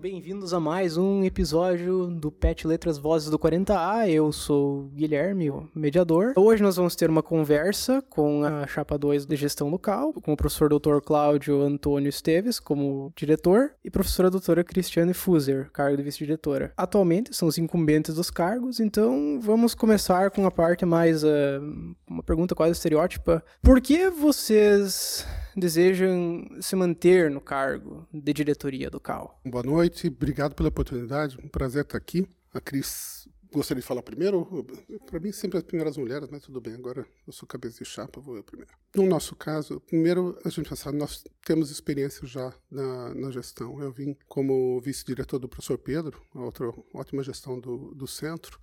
Bem-vindos a mais um episódio do Pet Letras Vozes do 40A. Eu sou o Guilherme, o mediador. Hoje nós vamos ter uma conversa com a chapa 2 de gestão local, com o professor Dr. Cláudio Antônio Esteves como diretor e professora doutora Cristiane Fuser, cargo de vice-diretora. Atualmente são os incumbentes dos cargos, então vamos começar com a parte mais uh, uma pergunta quase estereótipa. Por que vocês desejam se manter no cargo de diretoria do CAL. Boa noite, obrigado pela oportunidade, um prazer estar aqui. A Cris gostaria de falar primeiro? Para mim, sempre as primeiras mulheres, mas tudo bem, agora eu sou cabeça de chapa, vou eu primeiro. No nosso caso, primeiro a gente pensar, nós temos experiência já na, na gestão. Eu vim como vice-diretor do professor Pedro, outra ótima gestão do, do centro.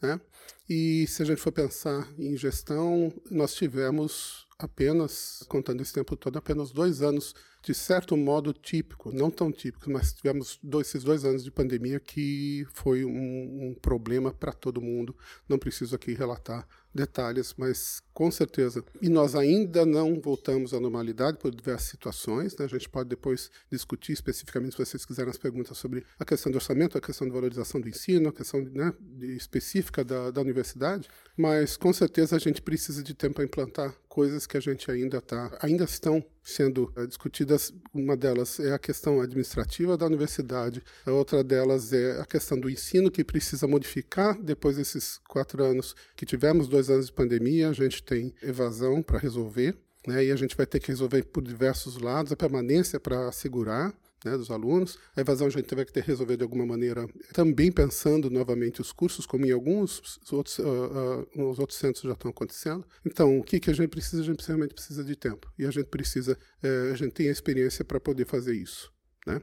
Né? E se a gente for pensar em gestão, nós tivemos apenas, contando esse tempo todo, apenas dois anos de certo modo típico, não tão típico, mas tivemos dois, esses dois anos de pandemia que foi um, um problema para todo mundo. Não preciso aqui relatar detalhes, mas com certeza. E nós ainda não voltamos à normalidade por diversas situações. Né? A gente pode depois discutir especificamente, se vocês quiserem, as perguntas sobre a questão do orçamento, a questão da valorização do ensino, a questão né, específica da, da universidade. Mas com certeza a gente precisa de tempo para implantar coisas que a gente ainda está, ainda estão sendo uh, discutidas. Uma delas é a questão administrativa da universidade, a outra delas é a questão do ensino que precisa modificar depois desses quatro anos que tivemos, dois anos de pandemia, a gente tem evasão para resolver. Né, e a gente vai ter que resolver por diversos lados a permanência para assegurar né, dos alunos. A evasão a gente que ter resolver de alguma maneira, também pensando novamente os cursos, como em alguns outros, uh, uh, os outros centros já estão acontecendo. Então, o que, que a gente precisa? A gente realmente precisa de tempo. E a gente precisa, uh, a gente tem a experiência para poder fazer isso. Né?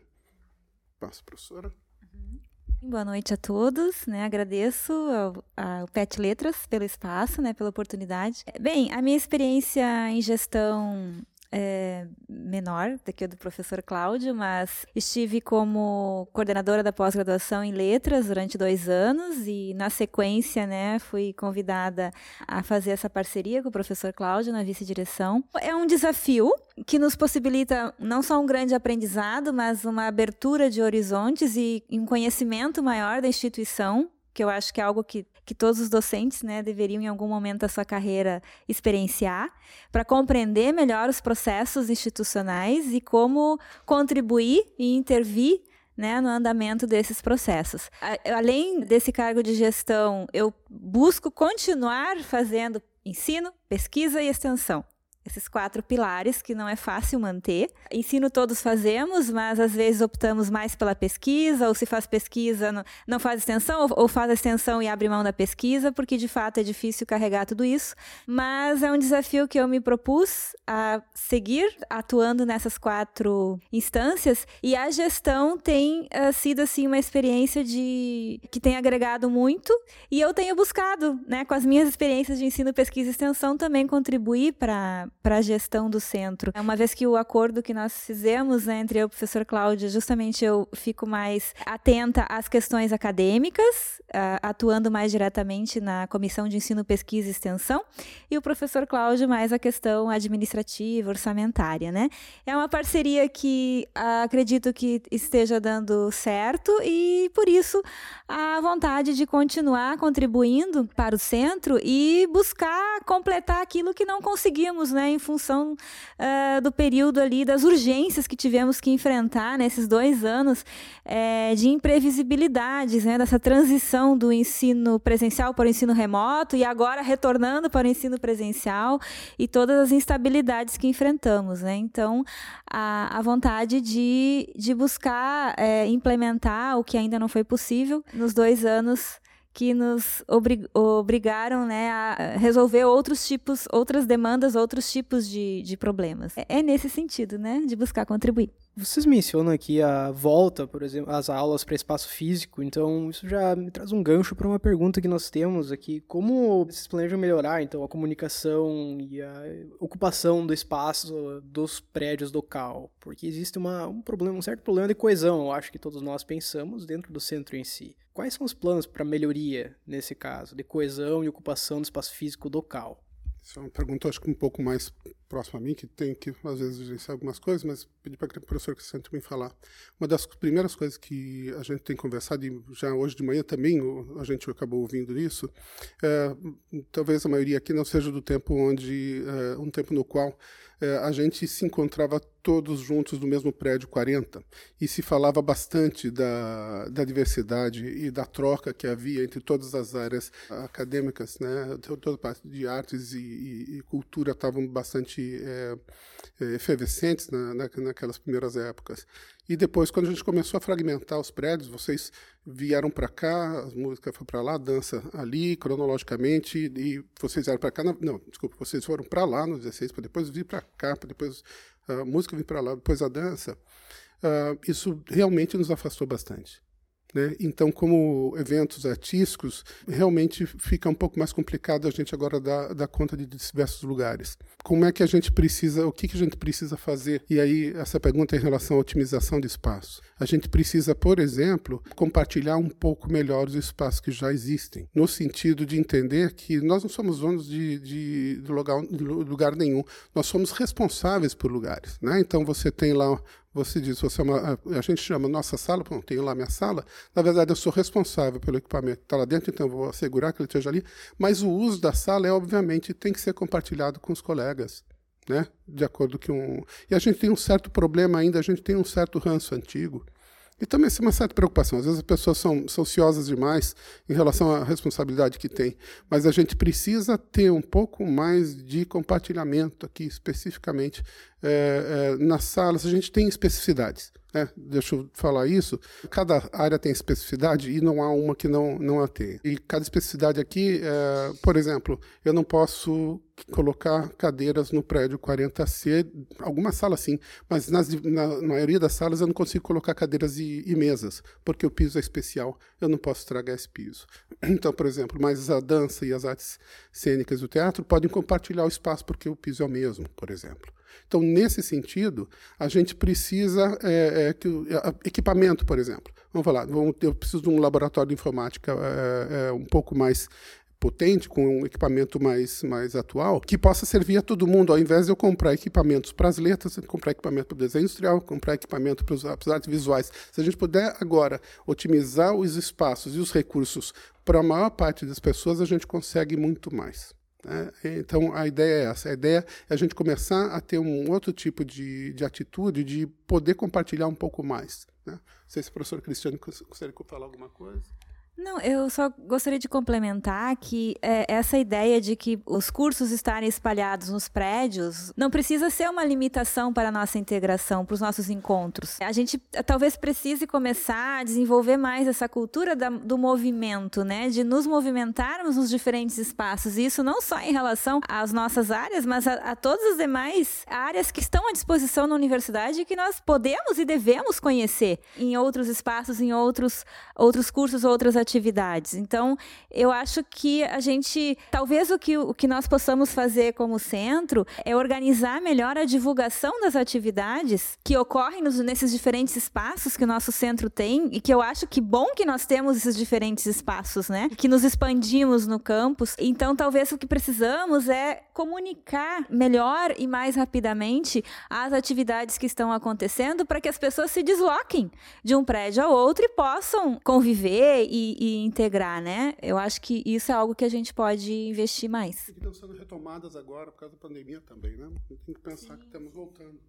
Passo, professora. Boa noite a todos, né? Agradeço ao, ao PET Letras pelo espaço, né? Pela oportunidade. Bem, a minha experiência em gestão é, menor do que o do professor Cláudio, mas estive como coordenadora da pós-graduação em letras durante dois anos e, na sequência, né, fui convidada a fazer essa parceria com o professor Cláudio na vice-direção. É um desafio que nos possibilita não só um grande aprendizado, mas uma abertura de horizontes e um conhecimento maior da instituição que eu acho que é algo que, que todos os docentes né, deveriam, em algum momento da sua carreira, experienciar, para compreender melhor os processos institucionais e como contribuir e intervir né, no andamento desses processos. Além desse cargo de gestão, eu busco continuar fazendo ensino, pesquisa e extensão esses quatro pilares que não é fácil manter. Ensino todos fazemos, mas às vezes optamos mais pela pesquisa, ou se faz pesquisa, não faz extensão, ou faz a extensão e abre mão da pesquisa, porque de fato é difícil carregar tudo isso. Mas é um desafio que eu me propus a seguir atuando nessas quatro instâncias, e a gestão tem uh, sido assim uma experiência de que tem agregado muito, e eu tenho buscado, né, com as minhas experiências de ensino, pesquisa e extensão também contribuir para para a gestão do centro. Uma vez que o acordo que nós fizemos né, entre eu e o professor Cláudio, justamente eu fico mais atenta às questões acadêmicas, uh, atuando mais diretamente na Comissão de Ensino, Pesquisa e Extensão, e o professor Cláudio mais a questão administrativa, orçamentária. Né? É uma parceria que uh, acredito que esteja dando certo e, por isso, a vontade de continuar contribuindo para o centro e buscar completar aquilo que não conseguimos né, em função uh, do período ali, das urgências que tivemos que enfrentar nesses dois anos é, de imprevisibilidades, né, dessa transição do ensino presencial para o ensino remoto e agora retornando para o ensino presencial e todas as instabilidades que enfrentamos. Né? Então, a, a vontade de, de buscar é, implementar o que ainda não foi possível nos dois anos que nos obrig obrigaram né, a resolver outros tipos, outras demandas, outros tipos de, de problemas. É, é nesse sentido, né, de buscar contribuir. Vocês mencionam aqui a volta, por exemplo, às aulas para espaço físico, então isso já me traz um gancho para uma pergunta que nós temos aqui. Como vocês planejam melhorar, então, a comunicação e a ocupação do espaço dos prédios do CAL? Porque existe uma, um problema, um certo problema de coesão, eu acho que todos nós pensamos, dentro do centro em si. Quais são os planos para melhoria, nesse caso, de coesão e ocupação do espaço físico do CAL? Isso é uma pergunta, acho que um pouco mais próximo a mim, que tem que, às vezes, gerenciar algumas coisas, mas pedi para o professor Cristiano também falar. Uma das primeiras coisas que a gente tem conversado, e já hoje de manhã também a gente acabou ouvindo isso, é, talvez a maioria aqui não seja do tempo onde, é, um tempo no qual é, a gente se encontrava todos juntos no mesmo prédio 40 e se falava bastante da, da diversidade e da troca que havia entre todas as áreas acadêmicas, né? toda parte de artes e, e, e cultura estavam bastante é, é, efervescentes na, na, naquelas primeiras épocas. E depois, quando a gente começou a fragmentar os prédios, vocês vieram para cá, a música foi para lá, a dança ali, cronologicamente, e vocês vieram para cá. Não, desculpa, vocês foram para lá no 16, para depois vir para cá, para depois a música vir para lá, depois a dança. Uh, isso realmente nos afastou bastante. Né? Então, como eventos artísticos, realmente fica um pouco mais complicado a gente agora dar, dar conta de diversos lugares. Como é que a gente precisa, o que, que a gente precisa fazer? E aí, essa pergunta é em relação à otimização de espaço. A gente precisa, por exemplo, compartilhar um pouco melhor os espaços que já existem, no sentido de entender que nós não somos donos de, de, de, lugar, de lugar nenhum, nós somos responsáveis por lugares. Né? Então, você tem lá você diz, você é uma, a gente chama nossa sala, bom, tenho lá minha sala, na verdade eu sou responsável pelo equipamento que está lá dentro, então vou assegurar que ele esteja ali, mas o uso da sala é, obviamente, tem que ser compartilhado com os colegas, né? De acordo com um... E a gente tem um certo problema ainda, a gente tem um certo ranço antigo, e também é uma certa preocupação. Às vezes as pessoas são, são ansiosas demais em relação à responsabilidade que tem. Mas a gente precisa ter um pouco mais de compartilhamento aqui, especificamente é, é, nas salas. A gente tem especificidades. Né? Deixa eu falar isso. Cada área tem especificidade e não há uma que não, não a tenha. E cada especificidade aqui, é, por exemplo, eu não posso colocar cadeiras no prédio 40C, algumas salas sim, mas nas, na maioria das salas eu não consigo colocar cadeiras e, e, mesas, porque o piso é especial, eu não posso estragar esse piso. Então, por exemplo, mas a dança e as artes cênicas do teatro podem compartilhar o espaço porque o piso é o mesmo, por exemplo. Então, nesse sentido, a gente precisa é, é, que equipamento, por exemplo. Vamos falar, eu preciso de um laboratório de informática é, é, um pouco mais potente, com um equipamento mais, mais atual, que possa servir a todo mundo, ao invés de eu comprar equipamentos para as letras, comprar equipamento para o desenho industrial, comprar equipamento para, para as artes visuais. Se a gente puder agora otimizar os espaços e os recursos para a maior parte das pessoas, a gente consegue muito mais. Né? Então, a ideia é essa. A ideia é a gente começar a ter um outro tipo de, de atitude, de poder compartilhar um pouco mais. Né? Não sei se o professor Cristiano gostaria de falar alguma coisa. Não, eu só gostaria de complementar que é, essa ideia de que os cursos estarem espalhados nos prédios não precisa ser uma limitação para a nossa integração, para os nossos encontros. A gente eh, talvez precise começar a desenvolver mais essa cultura da, do movimento, né? De nos movimentarmos nos diferentes espaços. E isso não só em relação às nossas áreas, mas a, a todas as demais áreas que estão à disposição na universidade e que nós podemos e devemos conhecer em outros espaços, em outros, outros cursos, outras atividades atividades. Então, eu acho que a gente, talvez o que, o que nós possamos fazer como centro é organizar melhor a divulgação das atividades que ocorrem nos, nesses diferentes espaços que o nosso centro tem e que eu acho que bom que nós temos esses diferentes espaços, né? Que nos expandimos no campus. Então, talvez o que precisamos é comunicar melhor e mais rapidamente as atividades que estão acontecendo para que as pessoas se desloquem de um prédio ao outro e possam conviver e, e, integrar, né? Eu acho que isso é algo que a gente pode investir mais. E que estão sendo retomadas agora por causa da pandemia também, né? Tem que pensar Sim. que estamos voltando.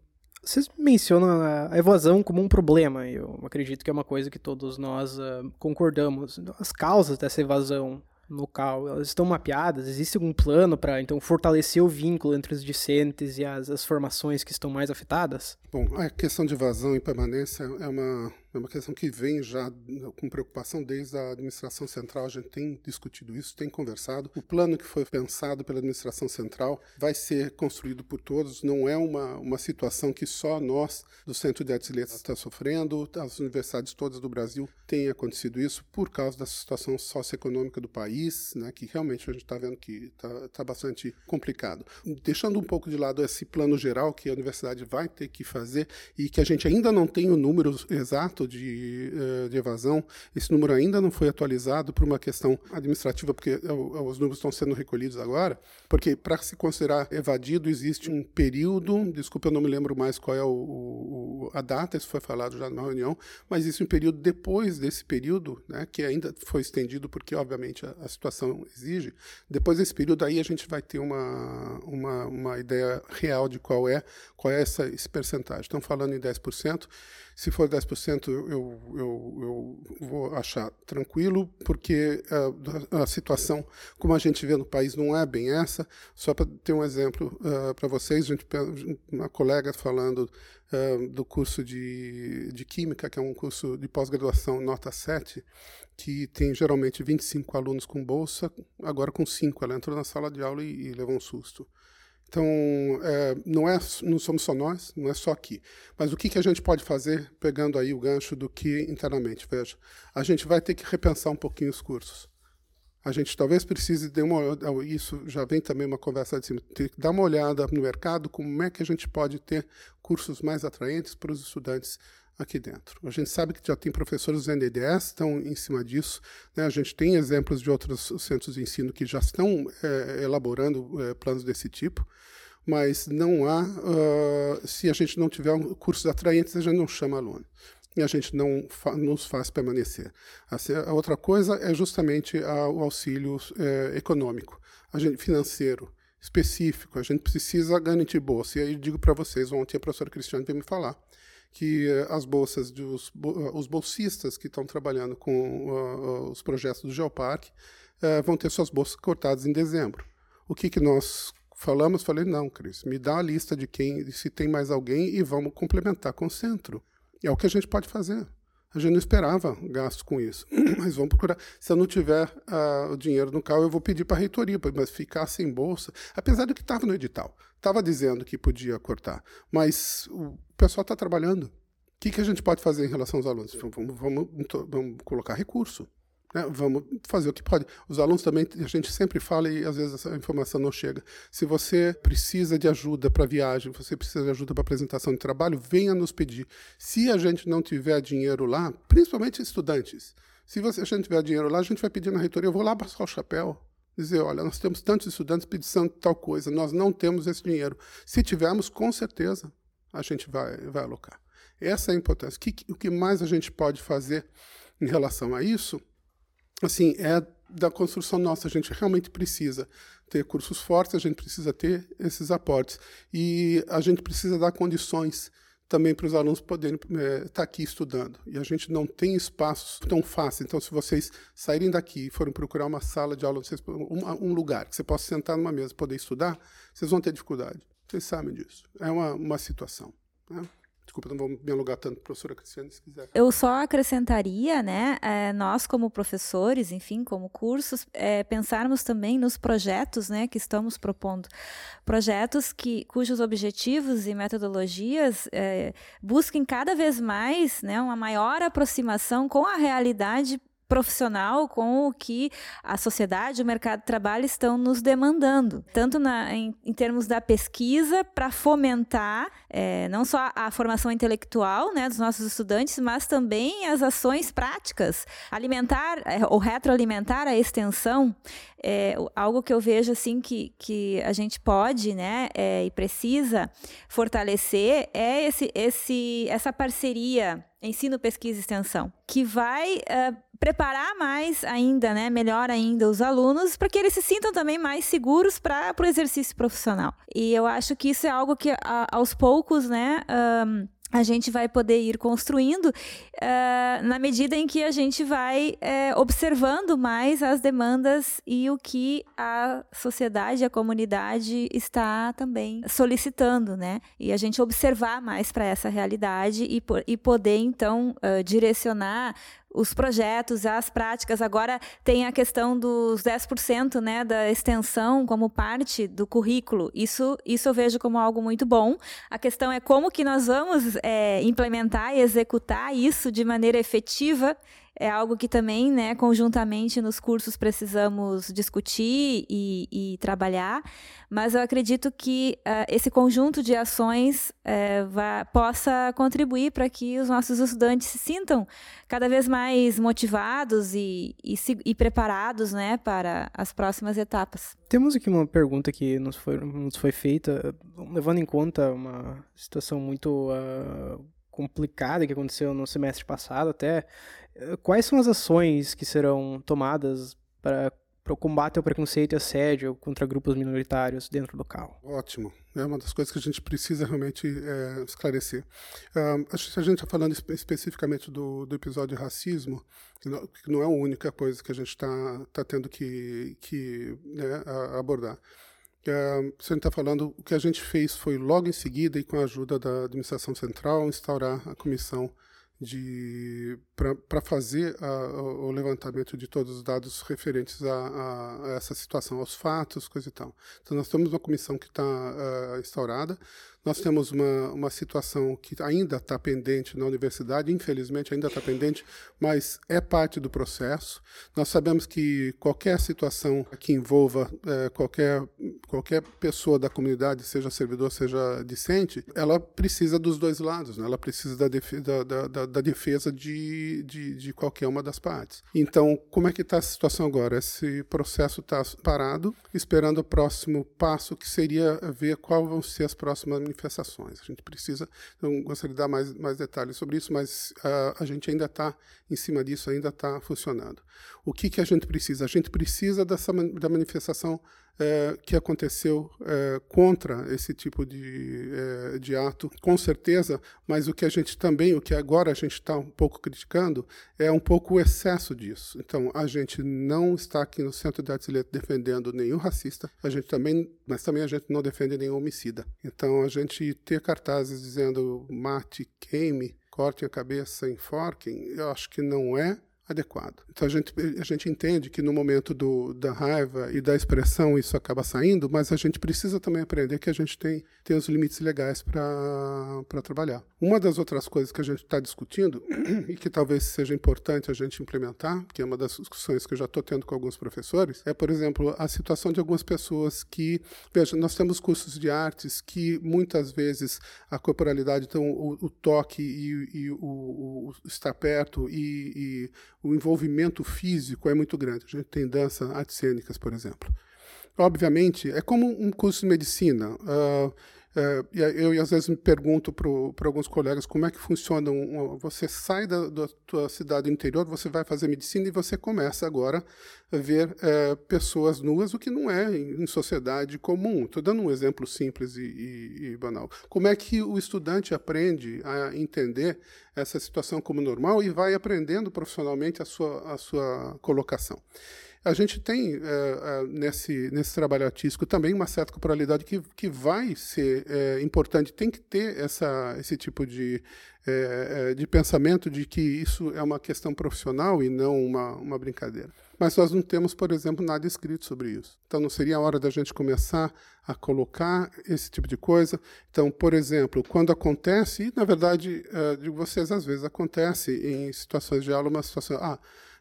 Vocês mencionam a evasão como um problema, eu acredito que é uma coisa que todos nós uh, concordamos. As causas dessa evasão local, elas estão mapeadas? Existe algum plano para então fortalecer o vínculo entre os discentes e as, as formações que estão mais afetadas? Bom, a questão de evasão e permanência é uma é uma questão que vem já com preocupação desde a administração central. A gente tem discutido isso, tem conversado. O plano que foi pensado pela administração central vai ser construído por todos. Não é uma, uma situação que só nós, do Centro de Artes e Letras, está sofrendo. As universidades todas do Brasil têm acontecido isso por causa da situação socioeconômica do país país, né, que realmente a gente está vendo que está tá bastante complicado. Deixando um pouco de lado esse plano geral que a universidade vai ter que fazer e que a gente ainda não tem o número exato de, uh, de evasão, esse número ainda não foi atualizado por uma questão administrativa, porque uh, os números estão sendo recolhidos agora, porque para se considerar evadido existe um período, desculpa, eu não me lembro mais qual é o, o, a data, isso foi falado já numa reunião, mas existe um período depois desse período, né, que ainda foi estendido porque, obviamente, a, a, situação exige. Depois desse período, aí a gente vai ter uma, uma, uma ideia real de qual é, qual é essa, esse percentagem. Estão falando em 10%. Se for 10%, eu, eu, eu, vou achar tranquilo, porque a, a, situação, como a gente vê no país, não é bem essa. Só para ter um exemplo uh, para vocês, gente, uma colega falando uh, do curso de, de Química, que é um curso de pós-graduação nota 7, que tem geralmente 25 alunos com bolsa, agora com 5. Ela entrou na sala de aula e, e levou um susto. Então, é, não, é, não somos só nós, não é só aqui. Mas o que, que a gente pode fazer, pegando aí o gancho do que internamente? Veja, a gente vai ter que repensar um pouquinho os cursos. A gente talvez precise de uma isso já vem também uma conversa de cima, ter que dar uma olhada no mercado, como é que a gente pode ter cursos mais atraentes para os estudantes aqui dentro. A gente sabe que já tem professores do NDS estão em cima disso. Né? A gente tem exemplos de outros centros de ensino que já estão é, elaborando é, planos desse tipo, mas não há, uh, se a gente não tiver um cursos atraentes, a gente não chama aluno. E a gente não fa nos faz permanecer. Assim, a outra coisa é justamente a, o auxílio é, econômico, a gente, financeiro, específico. A gente precisa garantir bolsa. E aí digo para vocês, ontem a professora Cristiane veio me falar que eh, as bolsas dos eh, os bolsistas que estão trabalhando com uh, os projetos do Geoparque uh, vão ter suas bolsas cortadas em dezembro. O que, que nós falamos? Falei, não, Cris, me dá a lista de quem, se tem mais alguém e vamos complementar com o centro. É o que a gente pode fazer. A gente não esperava gasto com isso, mas vamos procurar. Se eu não tiver uh, o dinheiro no carro, eu vou pedir para a reitoria, mas ficar sem bolsa, apesar do que estava no edital, estava dizendo que podia cortar, mas o pessoal está trabalhando. O que, que a gente pode fazer em relação aos alunos? Vamos, vamos, vamos colocar recurso. Né? Vamos fazer o que pode. Os alunos também, a gente sempre fala e às vezes essa informação não chega. Se você precisa de ajuda para viagem, você precisa de ajuda para apresentação de trabalho, venha nos pedir. Se a gente não tiver dinheiro lá, principalmente estudantes, se você, a gente tiver dinheiro lá, a gente vai pedir na reitoria, eu vou lá passar o chapéu. Dizer, olha, nós temos tantos estudantes pedindo tal coisa, nós não temos esse dinheiro. Se tivermos, com certeza, a gente vai, vai alocar. Essa é a importância. O que, o que mais a gente pode fazer em relação a isso assim, é da construção nossa. A gente realmente precisa ter cursos fortes, a gente precisa ter esses aportes. E a gente precisa dar condições também para os alunos poderem estar é, tá aqui estudando. E a gente não tem espaços tão fáceis. Então, se vocês saírem daqui e forem procurar uma sala de aula, vocês, um, um, lugar que você possa sentar numa mesa e poder estudar, vocês vão ter dificuldade. Vocês sabem disso. É uma, uma situação. Né? Desculpa, não vou me alugar tanto, professora Cristiane, se quiser. Eu só acrescentaria, né, é, nós como professores, enfim, como cursos, é, pensarmos também nos projetos, né, que estamos propondo. Projetos que, cujos objetivos e metodologias é, busquem cada vez mais, né, uma maior aproximação com a realidade profissional com o que a sociedade, o mercado de trabalho estão nos demandando, tanto na, em, em termos da pesquisa para fomentar é, não só a formação intelectual né, dos nossos estudantes, mas também as ações práticas, alimentar é, ou retroalimentar a extensão, é, algo que eu vejo assim que, que a gente pode né, é, e precisa fortalecer é esse, esse, essa parceria ensino, pesquisa e extensão, que vai uh, preparar mais ainda, né, melhor ainda os alunos, para que eles se sintam também mais seguros para o exercício profissional. E eu acho que isso é algo que a, aos poucos, né, um, a gente vai poder ir construindo uh, na medida em que a gente vai uh, observando mais as demandas e o que a sociedade, a comunidade está também solicitando, né? E a gente observar mais para essa realidade e, e poder, então, uh, direcionar os projetos, as práticas. Agora tem a questão dos 10% né, da extensão como parte do currículo. Isso, isso eu vejo como algo muito bom. A questão é como que nós vamos é, implementar e executar isso de maneira efetiva é algo que também, né, conjuntamente nos cursos precisamos discutir e, e trabalhar, mas eu acredito que uh, esse conjunto de ações uh, vá, possa contribuir para que os nossos estudantes se sintam cada vez mais motivados e, e, se, e preparados, né, para as próximas etapas. Temos aqui uma pergunta que nos foi, nos foi feita, levando em conta uma situação muito uh, complicada que aconteceu no semestre passado até. Eh, quais são as ações que serão tomadas para, para o combate ao preconceito e assédio contra grupos minoritários dentro do CAL? Ótimo. É uma das coisas que a gente precisa realmente é, esclarecer. Uh, a gente está falando espe especificamente do, do episódio de racismo, que não, que não, é a única coisa que a gente está tá tendo que, que né, abordar. Uh, você está falando, o que a gente fez foi logo em seguida, e com a ajuda da administração central, instaurar a comissão para fazer a, o levantamento de todos os dados referentes a, a, a, essa situação, aos fatos, coisa e tal. Então, nós temos uma comissão que está uh, ah, instaurada. Nós temos uma, uma situação que ainda está pendente na universidade, infelizmente ainda está pendente, mas é parte do processo. Nós sabemos que qualquer situação que envolva é, qualquer, qualquer pessoa da comunidade, seja servidor, seja discente, ela precisa dos dois lados, né? ela precisa da, da, da, da defesa de, de, de, qualquer uma das partes. Então, como é que está a situação agora? Esse processo está parado, esperando o próximo passo, que seria ver qual vão ser as próximas manifestações. A gente precisa, não gostaria de dar mais, mais detalhes sobre isso, mas uh, a gente ainda está em cima disso, ainda está funcionando. O que, que a gente precisa? A gente precisa dessa, da manifestação é, que aconteceu é, contra esse tipo de, é, de ato, com certeza, mas o que a gente também, o que agora a gente está um pouco criticando, é um pouco o excesso disso. Então, a gente não está aqui no Centro de Artes defendendo nenhum racista, a gente também, mas também a gente não defende nenhum homicida. Então, a gente ter cartazes dizendo mate, queime, cortem a cabeça, enforquem, eu acho que não é adequado. Então a gente, a gente entende que no momento do, da raiva e da expressão isso acaba saindo, mas a gente precisa também aprender que a gente tem, tem os limites legais para trabalhar. Uma das outras coisas que a gente está discutindo e que talvez seja importante a gente implementar, que é uma das discussões que eu já estou tendo com alguns professores, é, por exemplo, a situação de algumas pessoas que, veja, nós temos cursos de artes que muitas vezes a corporalidade, então o, o toque e, e o, o, estar perto e, e o envolvimento físico é muito grande. A gente tem dança, artes cênicas, por exemplo. Obviamente, é como um curso de medicina. Uh, é, eu, às vezes me pergunto para alguns colegas como é que funciona. Um, você sai da, da tua cidade interior, você vai fazer medicina e você começa agora a ver é, pessoas nuas, o que não é em, em sociedade comum. Estou dando um exemplo simples e, e, e, banal. Como é que o estudante aprende a entender essa situação como normal e vai aprendendo profissionalmente a sua, a sua colocação? A gente tem é, é, nesse, nesse trabalho artístico também uma certa corporalidade que, que vai ser é, importante, tem que ter essa, esse tipo de, de pensamento de que isso é uma questão profissional e não uma, uma brincadeira. Mas nós não temos, por exemplo, nada escrito sobre isso. Então não seria a hora da gente começar a colocar esse tipo de coisa. Então, por exemplo, quando acontece, e na verdade, de vocês às vezes acontece em situações de aula, uma situação, ah,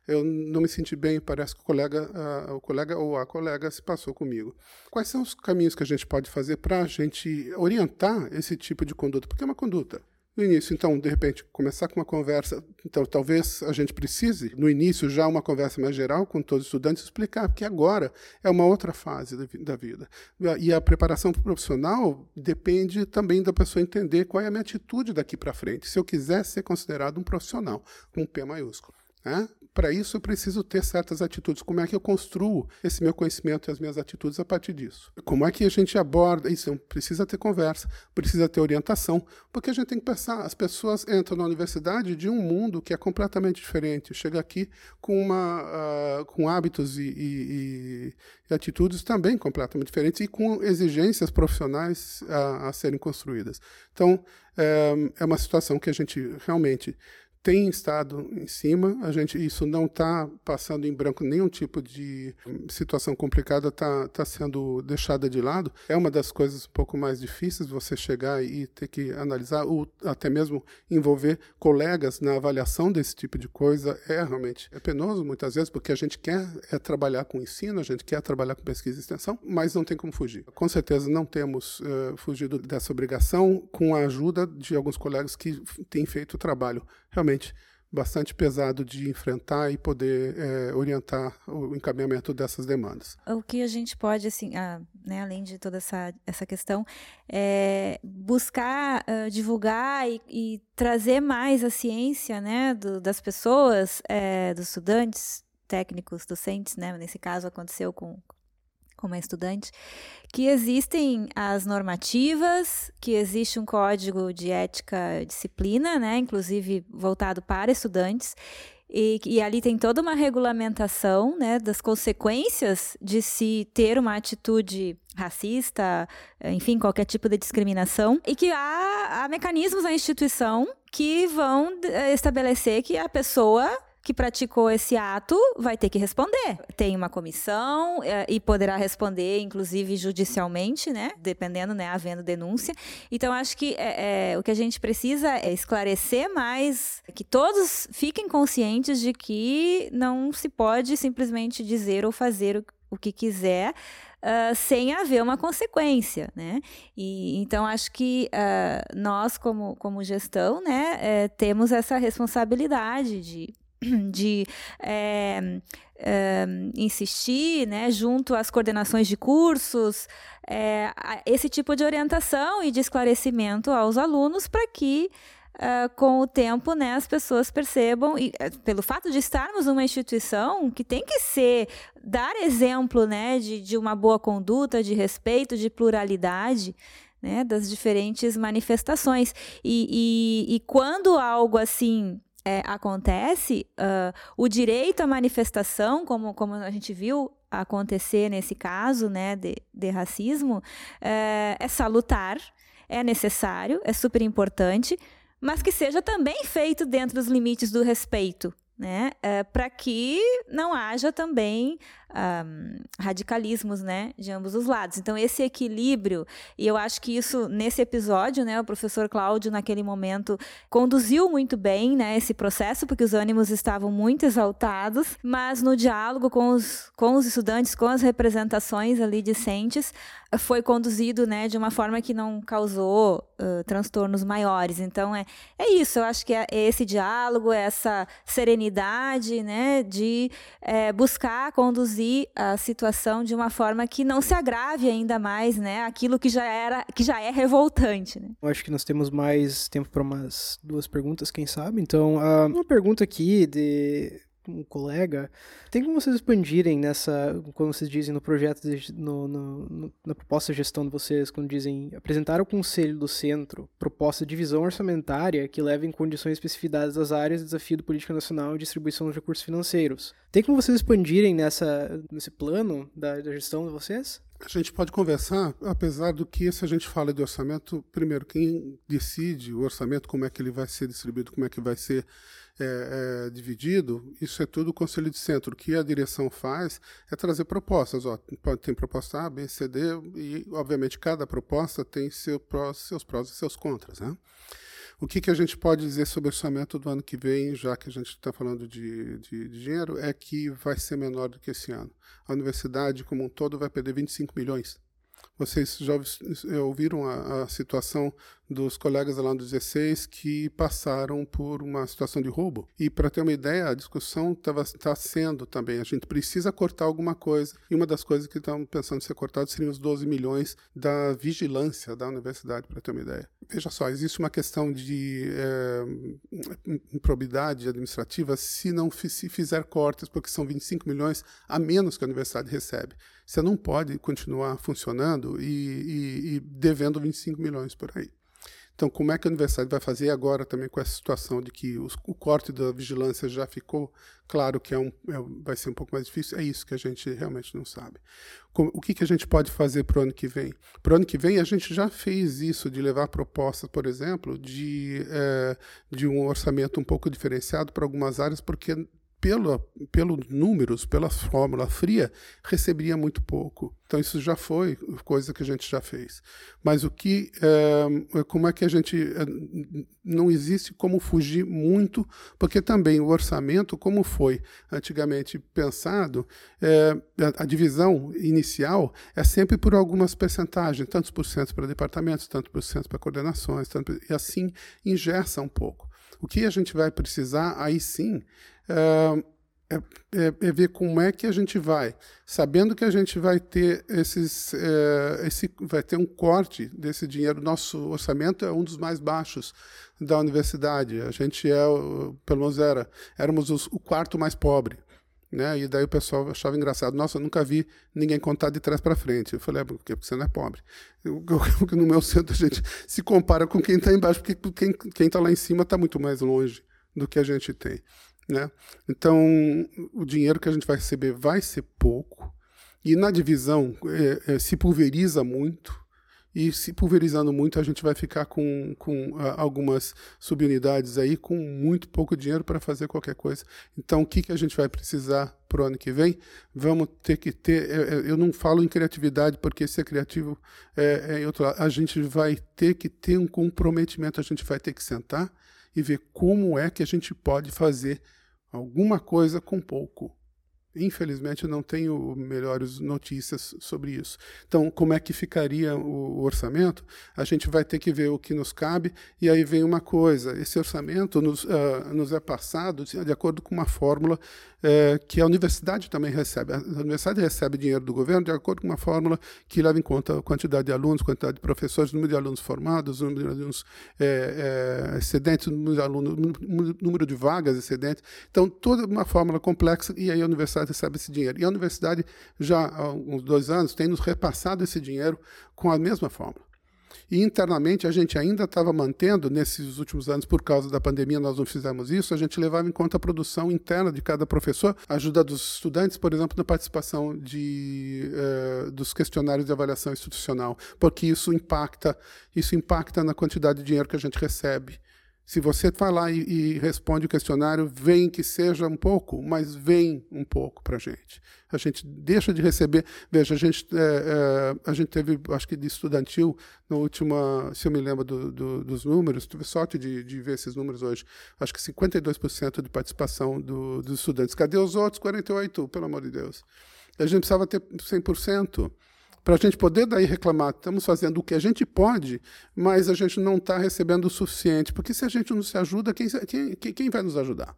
eu não me senti bem, parece que o colega, o colega ou a colega se passou comigo. Quais são os caminhos que a gente pode fazer para a gente orientar esse tipo de conduta? Porque é uma conduta. No início, então, de repente, começar com uma conversa. Então, talvez a gente precise, no início, já uma conversa mais geral com todos os estudantes, explicar que agora é uma outra fase da vida. E a preparação profissional depende também da pessoa entender qual é a minha atitude daqui para frente, se eu quiser ser considerado um profissional, com um P maiúsculo. Né? Para isso, eu preciso ter certas atitudes. Como é que eu construo esse meu conhecimento e as minhas atitudes a partir disso? Como é que a gente aborda isso? Precisa ter conversa, precisa ter orientação, porque a gente tem que pensar: as pessoas entram na universidade de um mundo que é completamente diferente. Chega aqui com, uma, uh, com hábitos e, e, e, atitudes também completamente diferentes e com exigências profissionais a, a serem construídas. Então, é, é uma situação que a gente realmente tem estado em cima, a gente isso não está passando em branco nenhum tipo de situação complicada, está tá sendo deixada de lado. É uma das coisas um pouco mais difíceis você chegar e ter que analisar, ou até mesmo envolver colegas na avaliação desse tipo de coisa. É realmente é penoso muitas vezes, porque a gente quer é, trabalhar com ensino, a gente quer trabalhar com pesquisa e extensão, mas não tem como fugir. Com certeza não temos uh, fugido dessa obrigação com a ajuda de alguns colegas que têm feito o trabalho realmente bastante pesado de enfrentar e poder é, orientar o encaminhamento dessas demandas. O que a gente pode, assim, ah, né, além de toda essa, essa questão, é buscar uh, divulgar e, e, trazer mais a ciência né, do, das pessoas, é, dos estudantes, técnicos, docentes, né, nesse caso aconteceu com, como é estudante, que existem as normativas, que existe um código de ética disciplina, né, inclusive voltado para estudantes, e, e, ali tem toda uma regulamentação né, das consequências de se ter uma atitude racista, enfim, qualquer tipo de discriminação, e que há, há mecanismos na instituição que vão eh, estabelecer que a pessoa que praticou esse ato vai ter que responder. Tem uma comissão é, e poderá responder, inclusive judicialmente, né? Dependendo, né? Havendo denúncia. Então, acho que é, é, o que a gente precisa é esclarecer mais, que todos fiquem conscientes de que não se pode simplesmente dizer ou fazer o, o que quiser. Uh, sem haver uma consequência, né? E, então, acho que uh, nós, como, como gestão, né, é, temos essa responsabilidade de de é, é, insistir, né, junto às coordenações de cursos, é, esse tipo de orientação e de esclarecimento aos alunos para que Uh, com o tempo, né, as pessoas percebam, e uh, pelo fato de estarmos numa instituição que tem que ser, dar exemplo, né, de, de uma boa conduta, de respeito, de pluralidade, né, das diferentes manifestações. E, e, e quando algo assim é, acontece, uh, o direito à manifestação, como, como a gente viu acontecer nesse caso né, de, de racismo, é, é salutar, é necessário, é super importante, mas que seja também feito dentro dos limites do respeito, né? É, para que não haja também um, radicalismos, né, de ambos os lados. Então esse equilíbrio e eu acho que isso nesse episódio, né, o professor Cláudio naquele momento conduziu muito bem, né, esse processo porque os ânimos estavam muito exaltados, mas no diálogo com os com os estudantes, com as representações ali discentes, foi conduzido, né, de uma forma que não causou uh, transtornos maiores. Então é é isso. Eu acho que é, é esse diálogo, essa serenidade, né, de é, buscar conduzir conduzir a situação de uma forma que não se agrave ainda mais, né? Aquilo que já era, que já é revoltante, né? Eu acho que nós temos mais tempo para umas duas perguntas, quem sabe. Então, uma pergunta aqui de um colega, tem como vocês expandirem nessa, quando vocês dizem no projeto, de, no, no, na proposta de gestão de vocês, quando dizem apresentar ao Conselho do Centro proposta de divisão orçamentária que leve em condições especificidades das áreas de desafio de política nacional e distribuição dos recursos financeiros. Tem como vocês expandirem nessa, nesse plano da, da gestão de vocês? A gente pode conversar, apesar do que, se a gente fala de orçamento, primeiro, quem decide o orçamento, como é que ele vai ser distribuído, como é que vai ser é, é, dividido, isso é tudo o Conselho de Centro. O que a direção faz é trazer propostas. Ó, ter proposta A, B, C, D, e, obviamente, cada proposta tem seu seus prós e seus contras. Né? O que, que a gente pode dizer sobre o orçamento do ano que vem, já que a gente está falando de, de, de, dinheiro, é que vai ser menor do que esse ano. A universidade, como um todo, vai perder 25 milhões. Vocês já ouviram a, a situação dos colegas lá do 16 que passaram por uma situação de roubo. E para ter uma ideia, a discussão está sendo também, a gente precisa cortar alguma coisa. E uma das coisas que estão pensando ser cortado seriam os 12 milhões da vigilância da universidade, para ter uma ideia. Veja só, existe uma questão de é, improbidade administrativa se não se fizer cortes, porque são 25 milhões a menos que a universidade recebe. Você não pode continuar funcionando e, e, e devendo 25 milhões por aí. Então, como é que a universidade vai fazer agora também com essa situação de que os, o corte da vigilância já ficou claro que é um, é, vai ser um pouco mais difícil? É isso que a gente realmente não sabe. Como, o que, que a gente pode fazer para o ano que vem? Para o ano que vem, a gente já fez isso de levar propostas, por exemplo, de, é, de um orçamento um pouco diferenciado para algumas áreas, porque pelo, pelos números, pela fórmula fria, receberia muito pouco. Então isso já foi coisa que a gente já fez. Mas o que, é, como é que a gente é, não existe como fugir muito, porque também o orçamento, como foi antigamente pensado, é, a divisão inicial é sempre por algumas percentagens, tantos por cento para departamentos, tantos por cento para coordenações, tanto, e assim ingessa um pouco. O que a gente vai precisar aí sim é, é, é, ver como é que a gente vai, sabendo que a gente vai ter esses, é, esse, vai ter um corte desse dinheiro. Nosso orçamento é um dos mais baixos da universidade. A gente é, pelo menos era, éramos os, o quarto mais pobre. Né? E daí o pessoal achava engraçado. Nossa, eu nunca vi ninguém contar de trás para frente. Eu falei, é, porque você não é pobre. Eu, eu, no meu centro a gente se compara com quem está embaixo, porque quem está lá em cima está muito mais longe do que a gente tem. Né? Então, o dinheiro que a gente vai receber vai ser pouco, e na divisão é, é, se pulveriza muito, e se pulverizando muito, a gente vai ficar com, com uh, algumas subunidades aí com muito pouco dinheiro para fazer qualquer coisa. Então, o que, que a gente vai precisar para o ano que vem? Vamos ter que ter. É, é, eu não falo em criatividade, porque ser criativo é, é outro lado. A gente vai ter que ter um comprometimento, a gente vai ter que sentar e ver como é que a gente pode fazer alguma coisa com pouco. Infelizmente, não tenho melhores notícias sobre isso. Então, como é que ficaria o, orçamento? A gente vai ter que ver o que nos cabe, e aí vem uma coisa: esse orçamento nos, uh, nos é passado de acordo com uma fórmula uh, que a universidade também recebe. A universidade recebe dinheiro do governo de acordo com uma fórmula que leva em conta a quantidade de alunos, quantidade de professores, número de alunos formados, número de alunos é, é, excedentes, número de, alunos, número de vagas excedentes. Então, toda uma fórmula complexa, e aí a universidade recebe esse dinheiro. E a universidade, já há uns dois anos, tem nos repassado esse dinheiro com a mesma forma. E internamente a gente ainda estava mantendo, nesses últimos anos, por causa da pandemia, nós não fizemos isso, a gente levava em conta a produção interna de cada professor, a ajuda dos estudantes, por exemplo, na participação de, uh, dos questionários de avaliação institucional, porque isso impacta, isso impacta na quantidade de dinheiro que a gente recebe. Se você vai lá e, e, responde o questionário, vem que seja um pouco, mas vem um pouco para a gente. A gente deixa de receber. Veja, a gente, é, é, a gente teve, acho que de estudantil, na última, se eu me lembro do, do, dos números, tive sorte de, de, ver esses números hoje, acho que 52% de participação do, dos estudantes. Cadê os outros 48%, pelo amor de Deus? A gente precisava ter 100% para a gente poder daí reclamar, estamos fazendo o que a gente pode, mas a gente não está recebendo o suficiente, porque se a gente não se ajuda, quem, quem, quem vai nos ajudar?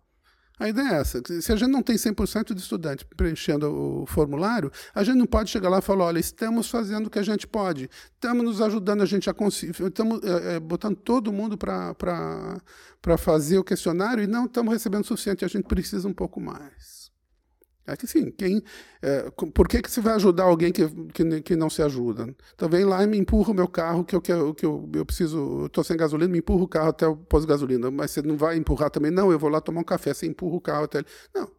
A ideia é essa. Se a gente não tem 100% de estudante preenchendo o formulário, a gente não pode chegar lá e falar: olha, estamos fazendo o que a gente pode, estamos nos ajudando a gente conseguir, estamos é, botando todo mundo para fazer o questionário e não estamos recebendo o suficiente, a gente precisa um pouco mais. É que sim, quem, é, por que, que você vai ajudar alguém que, que, que, não se ajuda? Então vem lá e me empurra o meu carro, que eu, que eu, que eu, eu preciso, estou sem gasolina, me empurra o carro até o pós gasolina. Mas você não vai empurrar também? Não, eu vou lá tomar um café, você empurra o carro até ele. Não,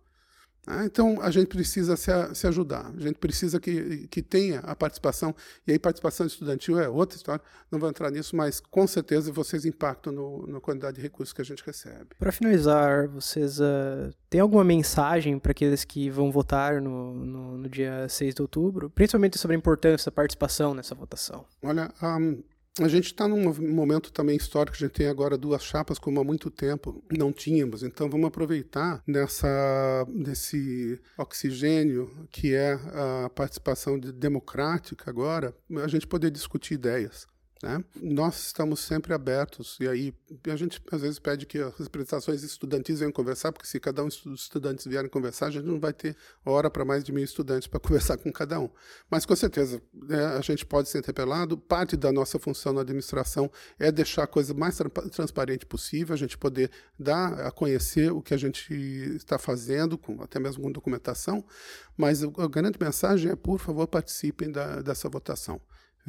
ah, então, a gente precisa se, se, ajudar, a gente precisa que, que tenha a participação, e aí participação estudantil é outra história, não vou entrar nisso, mas com certeza vocês impactam no, na quantidade de recursos que a gente recebe. Para finalizar, vocês uh, têm alguma mensagem para aqueles que vão votar no, no, no, dia 6 de outubro, principalmente sobre a importância da participação nessa votação? Olha, um, a gente está num momento também histórico, a gente tem agora duas chapas como há muito tempo não tínhamos, então vamos aproveitar nessa, desse oxigênio que é a participação democrática agora, a gente poder discutir ideias. Né? Nós estamos sempre abertos, e aí a gente às vezes pede que as representações estudantis venham conversar, porque se cada um dos estudantes vierem conversar, a gente não vai ter hora para mais de mil estudantes para conversar com cada um. Mas com certeza né, a gente pode ser interpelado. Parte da nossa função na administração é deixar a coisa mais tra transparente possível, a gente poder dar a conhecer o que a gente está fazendo, com, até mesmo com documentação. Mas a grande mensagem é, por favor, participem da, dessa votação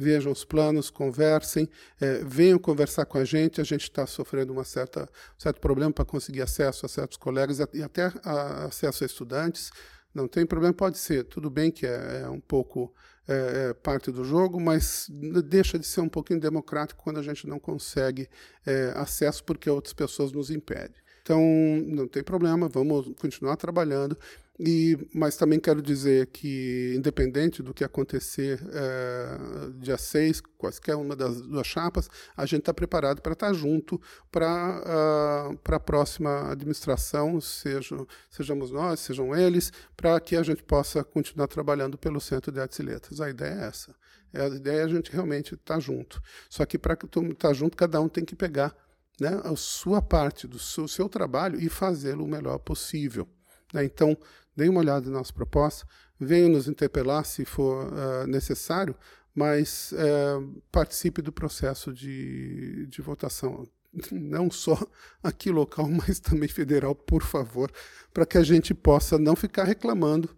vejam os planos, conversem, é, venham conversar com a gente. A gente está sofrendo uma certa, um certo problema para conseguir acesso a certos colegas e até a, acesso a estudantes. Não tem problema, pode ser. Tudo bem que é, é um pouco é, é, parte do jogo, mas deixa de ser um pouquinho democrático quando a gente não consegue é, acesso porque outras pessoas nos impedem. Então, não tem problema, vamos continuar trabalhando. E, mas também quero dizer que, independente do que acontecer é, dia 6, quaisquer uma das duas chapas, a gente está preparado para estar tá junto para uh, a próxima administração, seja, sejamos nós, sejam eles, para que a gente possa continuar trabalhando pelo Centro de Artes e Letras. A ideia é essa. A ideia é a gente realmente estar tá junto. Só que para estar tá junto, cada um tem que pegar né, a sua parte do seu, seu trabalho e fazê-lo o melhor possível. Né? Então, dê uma olhada na nossa proposta, venha nos interpelar se for uh, necessário, mas uh, participe do processo de, de votação, não só aqui local, mas também federal, por favor, para que a gente possa não ficar reclamando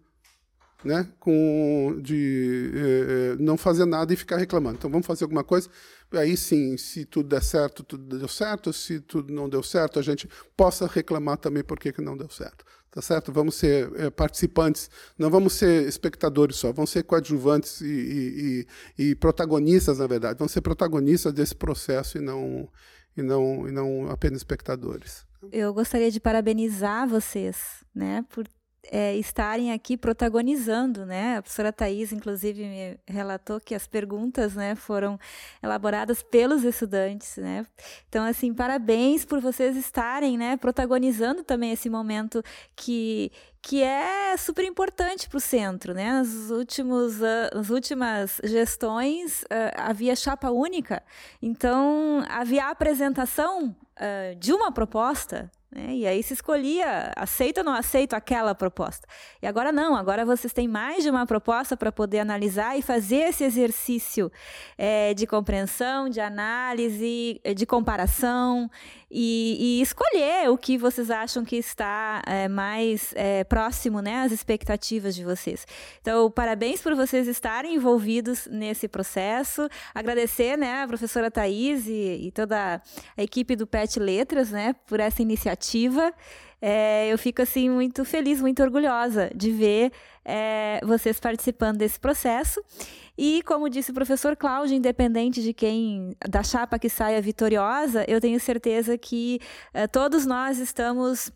né, com de eh, eh, não fazer nada e ficar reclamando. Então vamos fazer alguma coisa. Aí sim, se tudo der certo, tudo deu certo. Se tudo não deu certo, a gente possa reclamar também por que não deu certo. Tá certo? Vamos ser eh, participantes, não vamos ser espectadores só, vamos ser coadjuvantes e, e, e, e protagonistas, na verdade. Vamos ser protagonistas desse processo e não, e não, e não apenas espectadores. Eu gostaria de parabenizar vocês, né, por é, estarem aqui protagonizando, né? A professora Thais, inclusive, me relatou que as perguntas, né, foram elaboradas pelos estudantes, né? Então, assim, parabéns por vocês estarem, né, protagonizando também esse momento que que é super importante para o centro, né? Nas, últimos, nas últimas gestões havia chapa única, então havia a apresentação de uma proposta, né? E aí se escolhia, aceita ou não aceita aquela proposta. E agora não, agora vocês têm mais de uma proposta para poder analisar e fazer esse exercício é, de compreensão, de análise, de comparação e, e, escolher o que vocês acham que está é, mais é, próximo né, às expectativas de vocês. Então, parabéns por vocês estarem envolvidos nesse processo. Agradecer né, a professora Thais e, e toda a equipe do PET Letras né, por essa iniciativa. É, eu fico assim muito feliz, muito orgulhosa de ver é, vocês participando desse processo. E, como disse o professor Cláudio, independente de quem, da chapa que saia vitoriosa, eu tenho certeza que uh, todos nós estamos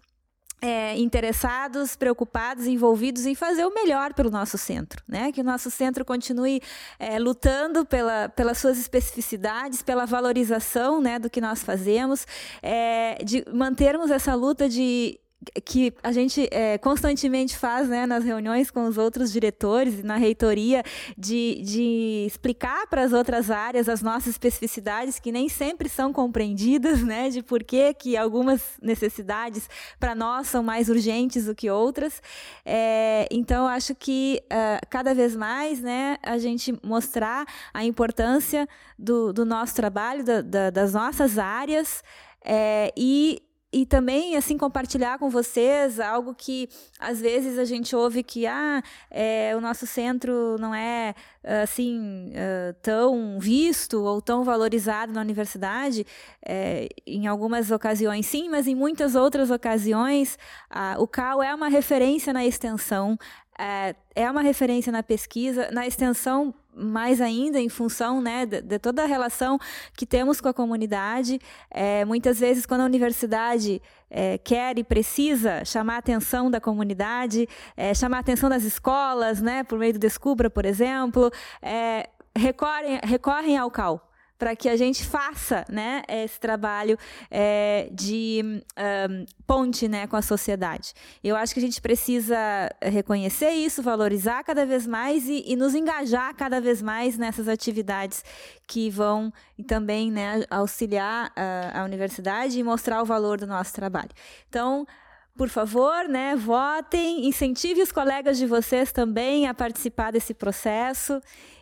é, interessados, preocupados, envolvidos em fazer o melhor pelo nosso centro, né? Que o nosso centro continue é, lutando pela, pelas suas especificidades, pela valorização, né, do que nós fazemos, é, de mantermos essa luta de que a gente é, constantemente faz né, nas reuniões com os outros diretores e na reitoria de, de explicar para as outras áreas as nossas especificidades que nem sempre são compreendidas, né, de por que, que algumas necessidades para nós são mais urgentes do que outras. É, então, acho que uh, cada vez mais né, a gente mostrar a importância do, do nosso trabalho, da, da, das nossas áreas é, e e também assim compartilhar com vocês algo que às vezes a gente ouve que ah é, o nosso centro não é assim uh, tão visto ou tão valorizado na universidade. É, em algumas ocasiões sim mas em muitas outras ocasiões uh, o CAL é uma referência na extensão é, é uma referência na pesquisa na extensão mais ainda em função né, de, de, toda a relação que temos com a comunidade. É, muitas vezes, quando a universidade é, quer e precisa chamar a atenção da comunidade, é, chamar a atenção das escolas, né, por meio do Descubra, por exemplo, é, recorrem, recorrem ao CAL para que a gente faça né, esse trabalho é, de um, ponte né, com a sociedade. Eu acho que a gente precisa reconhecer isso, valorizar cada vez mais e, e nos engajar cada vez mais nessas atividades que vão também né, auxiliar a, a universidade e mostrar o valor do nosso trabalho. Então, por favor, né, votem, incentive os colegas de vocês também a participar desse processo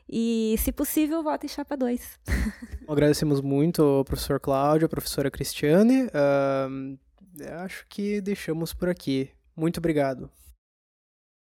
e, se possível, vote em chapa 2. Agradecemos muito ao professor Cláudio, à professora Cristiane. Uh, acho que deixamos por aqui. Muito obrigado.